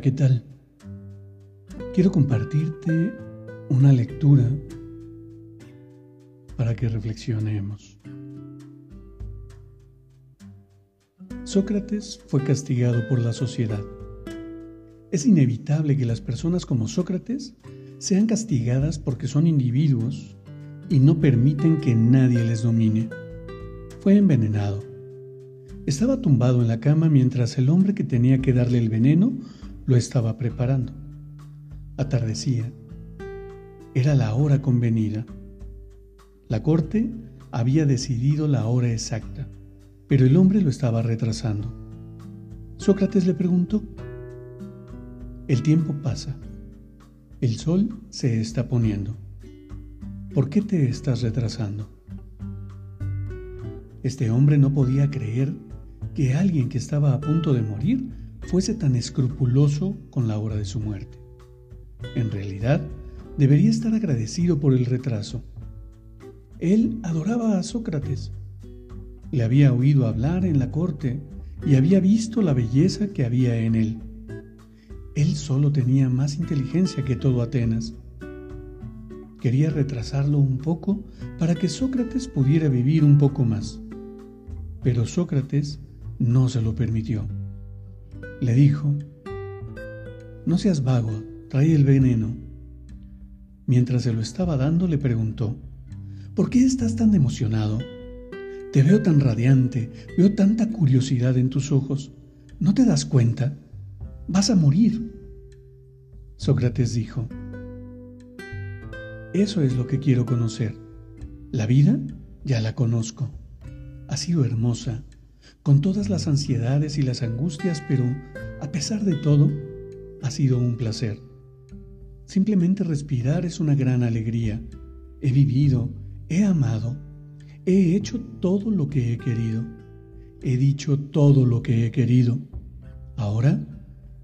¿Qué tal? Quiero compartirte una lectura para que reflexionemos. Sócrates fue castigado por la sociedad. Es inevitable que las personas como Sócrates sean castigadas porque son individuos y no permiten que nadie les domine. Fue envenenado. Estaba tumbado en la cama mientras el hombre que tenía que darle el veneno lo estaba preparando. Atardecía. Era la hora convenida. La corte había decidido la hora exacta, pero el hombre lo estaba retrasando. Sócrates le preguntó, El tiempo pasa, el sol se está poniendo. ¿Por qué te estás retrasando? Este hombre no podía creer que alguien que estaba a punto de morir fuese tan escrupuloso con la hora de su muerte. En realidad, debería estar agradecido por el retraso. Él adoraba a Sócrates. Le había oído hablar en la corte y había visto la belleza que había en él. Él solo tenía más inteligencia que todo Atenas. Quería retrasarlo un poco para que Sócrates pudiera vivir un poco más. Pero Sócrates no se lo permitió. Le dijo, no seas vago, trae el veneno. Mientras se lo estaba dando, le preguntó, ¿por qué estás tan emocionado? Te veo tan radiante, veo tanta curiosidad en tus ojos. ¿No te das cuenta? Vas a morir. Sócrates dijo, eso es lo que quiero conocer. La vida ya la conozco. Ha sido hermosa, con todas las ansiedades y las angustias, pero a pesar de todo, ha sido un placer. Simplemente respirar es una gran alegría. He vivido, he amado, he hecho todo lo que he querido, he dicho todo lo que he querido. Ahora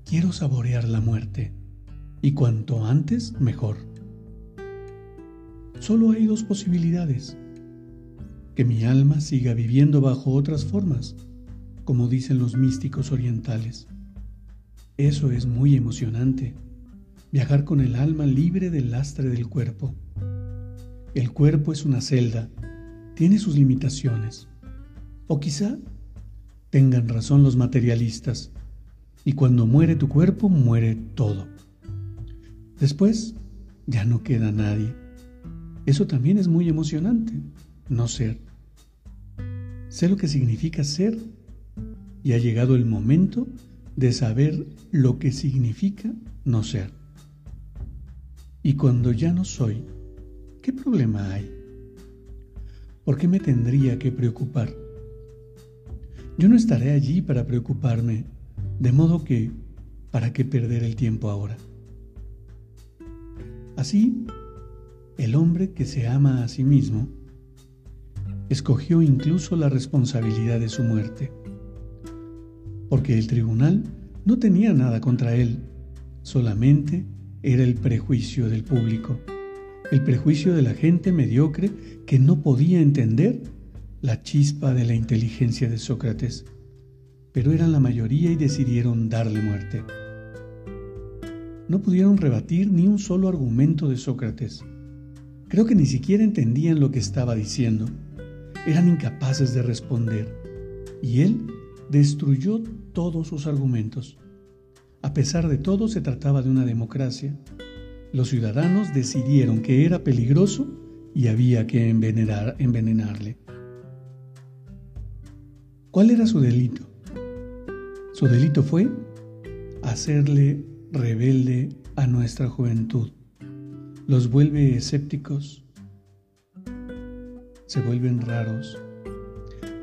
quiero saborear la muerte, y cuanto antes, mejor. Solo hay dos posibilidades que mi alma siga viviendo bajo otras formas, como dicen los místicos orientales. Eso es muy emocionante, viajar con el alma libre del lastre del cuerpo. El cuerpo es una celda, tiene sus limitaciones. O quizá tengan razón los materialistas, y cuando muere tu cuerpo, muere todo. Después, ya no queda nadie. Eso también es muy emocionante, no ser. Sé lo que significa ser y ha llegado el momento de saber lo que significa no ser. Y cuando ya no soy, ¿qué problema hay? ¿Por qué me tendría que preocupar? Yo no estaré allí para preocuparme, de modo que, ¿para qué perder el tiempo ahora? Así, el hombre que se ama a sí mismo escogió incluso la responsabilidad de su muerte, porque el tribunal no tenía nada contra él, solamente era el prejuicio del público, el prejuicio de la gente mediocre que no podía entender la chispa de la inteligencia de Sócrates, pero eran la mayoría y decidieron darle muerte. No pudieron rebatir ni un solo argumento de Sócrates. Creo que ni siquiera entendían lo que estaba diciendo eran incapaces de responder y él destruyó todos sus argumentos. A pesar de todo, se trataba de una democracia. Los ciudadanos decidieron que era peligroso y había que envenenar, envenenarle. ¿Cuál era su delito? Su delito fue hacerle rebelde a nuestra juventud, los vuelve escépticos, se vuelven raros,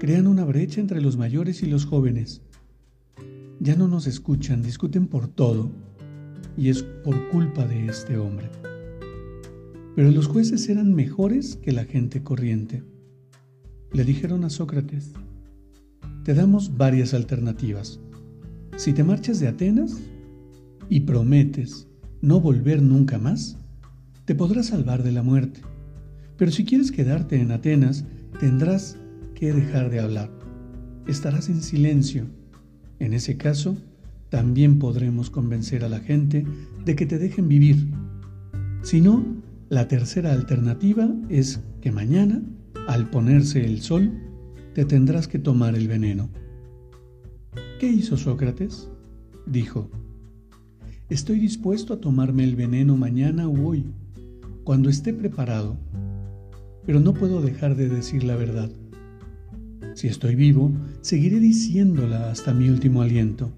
crean una brecha entre los mayores y los jóvenes. Ya no nos escuchan, discuten por todo, y es por culpa de este hombre. Pero los jueces eran mejores que la gente corriente. Le dijeron a Sócrates, te damos varias alternativas. Si te marchas de Atenas y prometes no volver nunca más, te podrás salvar de la muerte. Pero si quieres quedarte en Atenas, tendrás que dejar de hablar. Estarás en silencio. En ese caso, también podremos convencer a la gente de que te dejen vivir. Si no, la tercera alternativa es que mañana, al ponerse el sol, te tendrás que tomar el veneno. ¿Qué hizo Sócrates? Dijo, estoy dispuesto a tomarme el veneno mañana o hoy, cuando esté preparado, pero no puedo dejar de decir la verdad. Si estoy vivo, seguiré diciéndola hasta mi último aliento.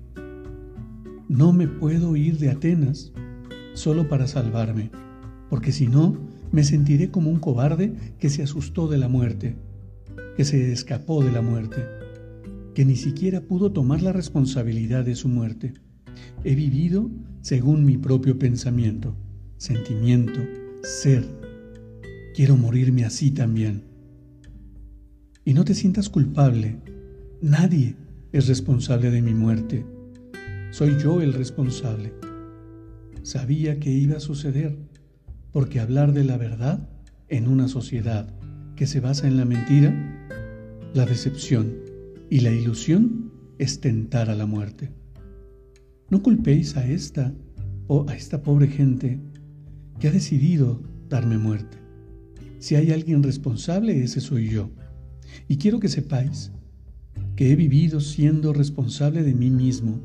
No me puedo ir de Atenas solo para salvarme, porque si no, me sentiré como un cobarde que se asustó de la muerte, que se escapó de la muerte, que ni siquiera pudo tomar la responsabilidad de su muerte. He vivido según mi propio pensamiento, sentimiento, ser. Quiero morirme así también. Y no te sientas culpable. Nadie es responsable de mi muerte. Soy yo el responsable. Sabía que iba a suceder, porque hablar de la verdad en una sociedad que se basa en la mentira, la decepción y la ilusión es tentar a la muerte. No culpéis a esta o a esta pobre gente que ha decidido darme muerte. Si hay alguien responsable, ese soy yo. Y quiero que sepáis que he vivido siendo responsable de mí mismo.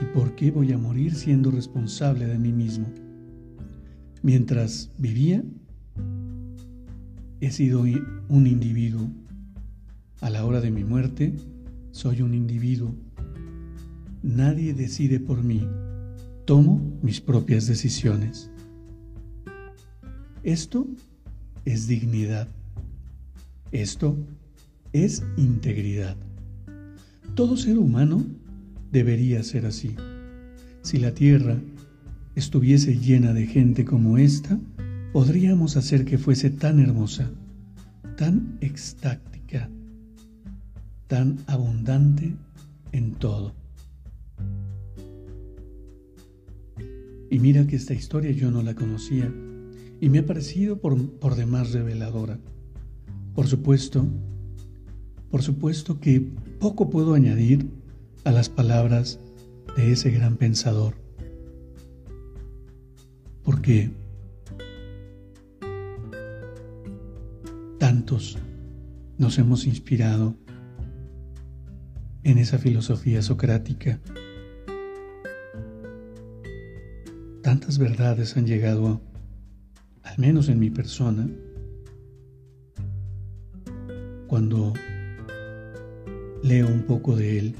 ¿Y por qué voy a morir siendo responsable de mí mismo? Mientras vivía, he sido un individuo. A la hora de mi muerte, soy un individuo. Nadie decide por mí. Tomo mis propias decisiones. Esto es dignidad. Esto es integridad. Todo ser humano debería ser así. Si la tierra estuviese llena de gente como esta, podríamos hacer que fuese tan hermosa, tan extáctica, tan abundante en todo. Y mira que esta historia yo no la conocía y me ha parecido por, por demás reveladora. Por supuesto, por supuesto que poco puedo añadir a las palabras de ese gran pensador. Porque tantos nos hemos inspirado en esa filosofía socrática. Tantas verdades han llegado al menos en mi persona, cuando leo un poco de él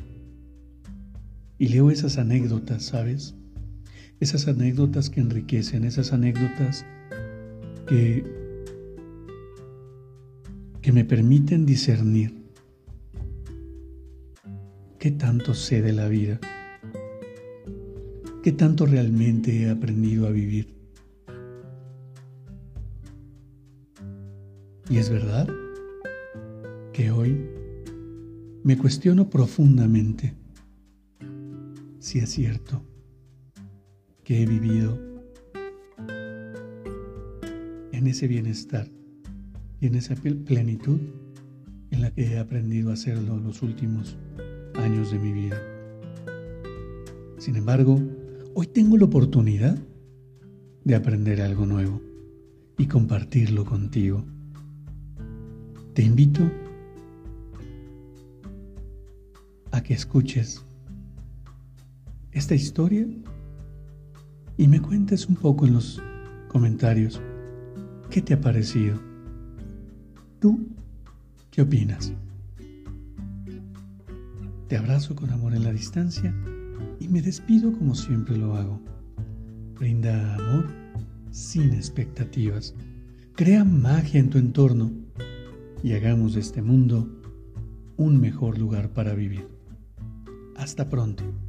y leo esas anécdotas, ¿sabes? Esas anécdotas que enriquecen, esas anécdotas que, que me permiten discernir qué tanto sé de la vida, qué tanto realmente he aprendido a vivir. Y es verdad que hoy me cuestiono profundamente si es cierto que he vivido en ese bienestar y en esa plenitud en la que he aprendido a hacerlo los últimos años de mi vida. Sin embargo, hoy tengo la oportunidad de aprender algo nuevo y compartirlo contigo. Te invito a que escuches esta historia y me cuentes un poco en los comentarios qué te ha parecido. ¿Tú qué opinas? Te abrazo con amor en la distancia y me despido como siempre lo hago. Brinda amor sin expectativas. Crea magia en tu entorno y hagamos de este mundo un mejor lugar para vivir. Hasta pronto.